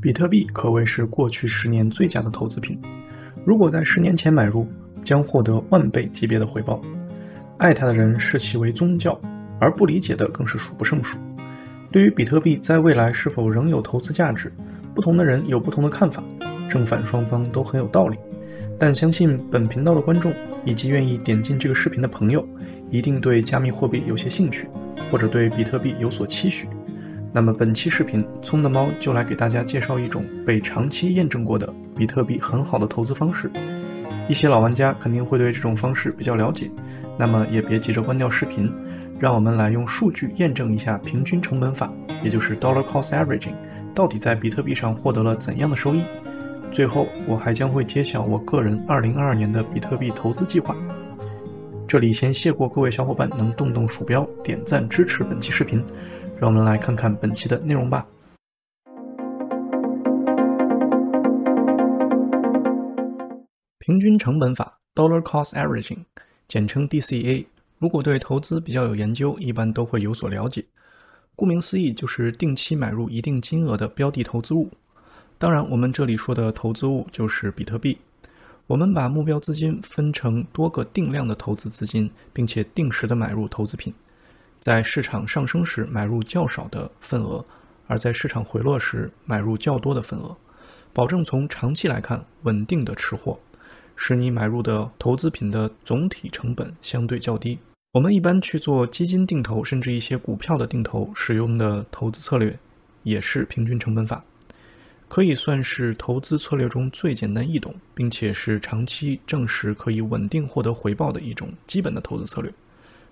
比特币可谓是过去十年最佳的投资品。如果在十年前买入，将获得万倍级别的回报。爱它的人视其为宗教，而不理解的更是数不胜数。对于比特币在未来是否仍有投资价值，不同的人有不同的看法，正反双方都很有道理。但相信本频道的观众以及愿意点进这个视频的朋友，一定对加密货币有些兴趣，或者对比特币有所期许。那么本期视频，聪的猫就来给大家介绍一种被长期验证过的比特币很好的投资方式。一些老玩家肯定会对这种方式比较了解，那么也别急着关掉视频，让我们来用数据验证一下平均成本法，也就是 Dollar Cost Averaging，到底在比特币上获得了怎样的收益。最后，我还将会揭晓我个人2022年的比特币投资计划。这里先谢过各位小伙伴能动动鼠标点赞支持本期视频。让我们来看看本期的内容吧。平均成本法 （Dollar Cost Averaging），简称 DCA。如果对投资比较有研究，一般都会有所了解。顾名思义，就是定期买入一定金额的标的投资物。当然，我们这里说的投资物就是比特币。我们把目标资金分成多个定量的投资资金，并且定时的买入投资品。在市场上升时买入较少的份额，而在市场回落时买入较多的份额，保证从长期来看稳定的持货，使你买入的投资品的总体成本相对较低。我们一般去做基金定投，甚至一些股票的定投，使用的投资策略也是平均成本法，可以算是投资策略中最简单易懂，并且是长期证实可以稳定获得回报的一种基本的投资策略。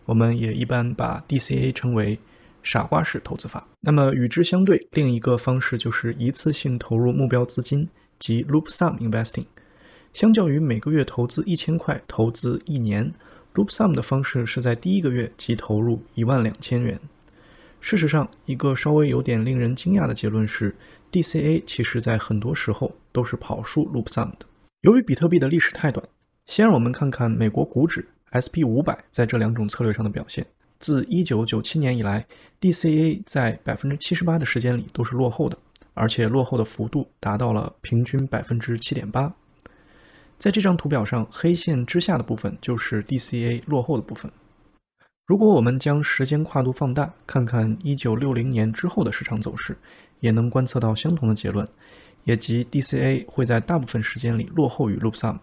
我们也一般把 DCA 称为“傻瓜式投资法”。那么与之相对，另一个方式就是一次性投入目标资金，即 Loop Sum Investing。相较于每个月投资一千块，投资一年，Loop Sum 的方式是在第一个月即投入一万两千元。事实上，一个稍微有点令人惊讶的结论是，DCA 其实在很多时候都是跑输 Loop Sum 的。由于比特币的历史太短，先让我们看看美国股指。SP 五百在这两种策略上的表现，自一九九七年以来，DCA 在百分之七十八的时间里都是落后的，而且落后的幅度达到了平均百分之七点八。在这张图表上，黑线之下的部分就是 DCA 落后的部分。如果我们将时间跨度放大，看看一九六零年之后的市场走势，也能观测到相同的结论，也即 DCA 会在大部分时间里落后于 Loop Sum。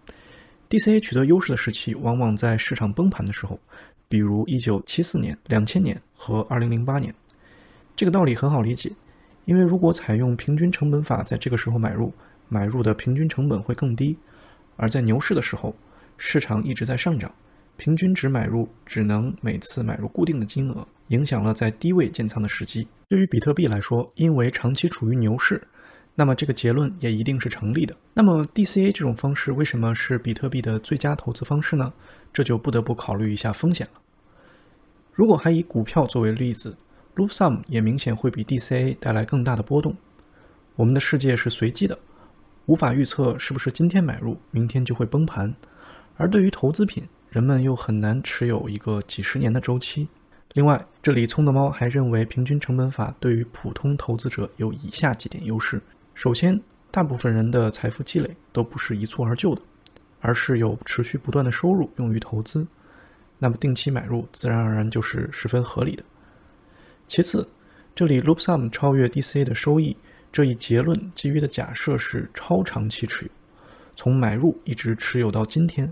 DCA 取得优势的时期，往往在市场崩盘的时候，比如1974年、2000年和2008年。这个道理很好理解，因为如果采用平均成本法，在这个时候买入，买入的平均成本会更低；而在牛市的时候，市场一直在上涨，平均值买入只能每次买入固定的金额，影响了在低位建仓的时机。对于比特币来说，因为长期处于牛市。那么这个结论也一定是成立的。那么 DCA 这种方式为什么是比特币的最佳投资方式呢？这就不得不考虑一下风险了。如果还以股票作为例子，Loop Sum 也明显会比 DCA 带来更大的波动。我们的世界是随机的，无法预测是不是今天买入，明天就会崩盘。而对于投资品，人们又很难持有一个几十年的周期。另外，这里葱的猫还认为平均成本法对于普通投资者有以下几点优势。首先，大部分人的财富积累都不是一蹴而就的，而是有持续不断的收入用于投资，那么定期买入自然而然就是十分合理的。其次，这里 Loop Sum 超越 DCA 的收益这一结论基于的假设是超长期持有，从买入一直持有到今天，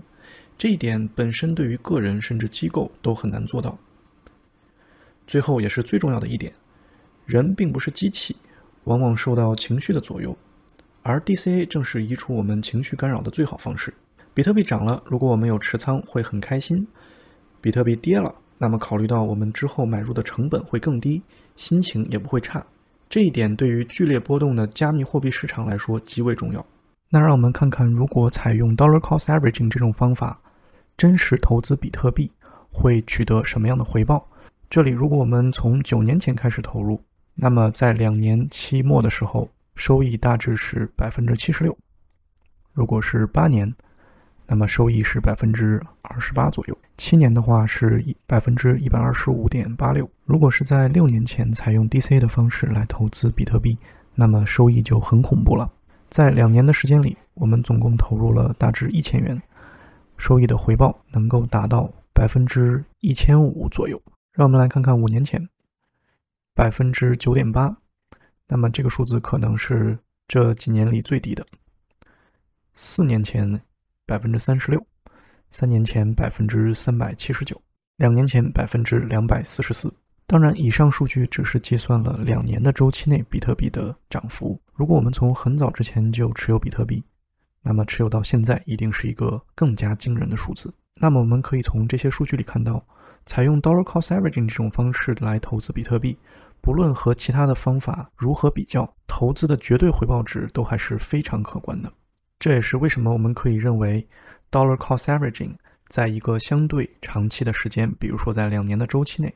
这一点本身对于个人甚至机构都很难做到。最后也是最重要的一点，人并不是机器。往往受到情绪的左右，而 DCA 正是移除我们情绪干扰的最好方式。比特币涨了，如果我们有持仓，会很开心；比特币跌了，那么考虑到我们之后买入的成本会更低，心情也不会差。这一点对于剧烈波动的加密货币市场来说极为重要。那让我们看看，如果采用 Dollar Cost Averaging 这种方法，真实投资比特币会取得什么样的回报？这里，如果我们从九年前开始投入。那么在两年期末的时候，收益大致是百分之七十六。如果是八年，那么收益是百分之二十八左右。七年的话是一百分之一百二十五点八六。如果是在六年前采用 DC 的方式来投资比特币，那么收益就很恐怖了。在两年的时间里，我们总共投入了大致一千元，收益的回报能够达到百分之一千五左右。让我们来看看五年前，百分之九点八，那么这个数字可能是这几年里最低的。四年前百分之三十六，三年前百分之三百七十九，两年前百分之两百四十四。当然，以上数据只是计算了两年的周期内比特币的涨幅。如果我们从很早之前就持有比特币，那么持有到现在一定是一个更加惊人的数字。那么我们可以从这些数据里看到，采用 dollar cost averaging 这种方式来投资比特币，不论和其他的方法如何比较，投资的绝对回报值都还是非常可观的。这也是为什么我们可以认为 dollar cost averaging 在一个相对长期的时间，比如说在两年的周期内。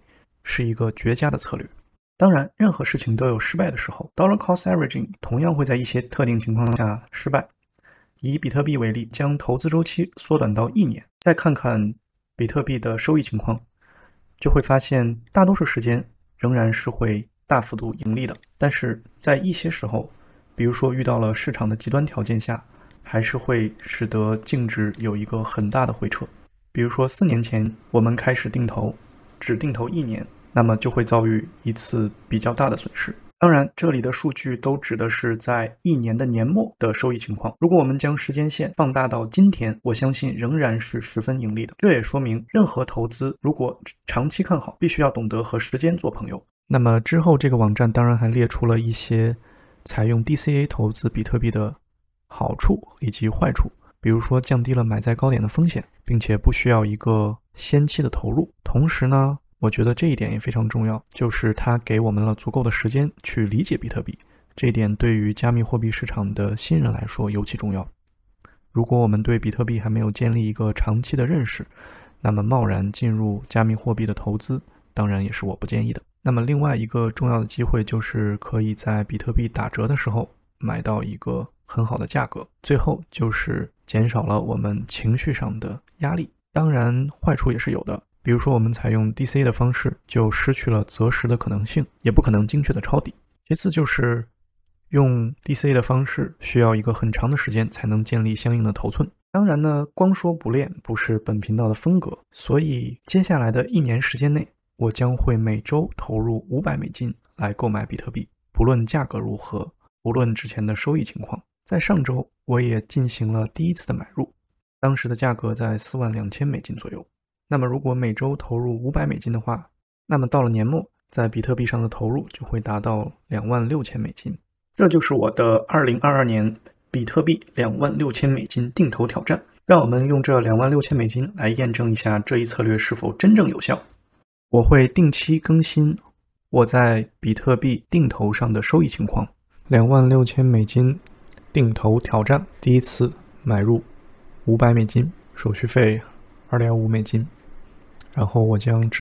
是一个绝佳的策略。当然，任何事情都有失败的时候，dollar cost averaging 同样会在一些特定情况下失败。以比特币为例，将投资周期缩短到一年，再看看比特币的收益情况，就会发现大多数时间仍然是会大幅度盈利的。但是在一些时候，比如说遇到了市场的极端条件下，还是会使得净值有一个很大的回撤。比如说四年前我们开始定投，只定投一年。那么就会遭遇一次比较大的损失。当然，这里的数据都指的是在一年的年末的收益情况。如果我们将时间线放大到今天，我相信仍然是十分盈利的。这也说明，任何投资如果长期看好，必须要懂得和时间做朋友。那么之后，这个网站当然还列出了一些采用 DCA 投资比特币的好处以及坏处，比如说降低了买在高点的风险，并且不需要一个先期的投入。同时呢，我觉得这一点也非常重要，就是它给我们了足够的时间去理解比特币。这一点对于加密货币市场的新人来说尤其重要。如果我们对比特币还没有建立一个长期的认识，那么贸然进入加密货币的投资，当然也是我不建议的。那么另外一个重要的机会就是可以在比特币打折的时候买到一个很好的价格。最后就是减少了我们情绪上的压力。当然坏处也是有的。比如说，我们采用 DC 的方式，就失去了择时的可能性，也不可能精确的抄底。其次就是用 DC 的方式，需要一个很长的时间才能建立相应的头寸。当然呢，光说不练不是本频道的风格，所以接下来的一年时间内，我将会每周投入五百美金来购买比特币，不论价格如何，不论之前的收益情况。在上周，我也进行了第一次的买入，当时的价格在四万两千美金左右。那么，如果每周投入五百美金的话，那么到了年末，在比特币上的投入就会达到两万六千美金。这就是我的二零二二年比特币两万六千美金定投挑战。让我们用这两万六千美金来验证一下这一策略是否真正有效。我会定期更新我在比特币定投上的收益情况。两万六千美金定投挑战，第一次买入五百美金，手续费二点五美金。然后我将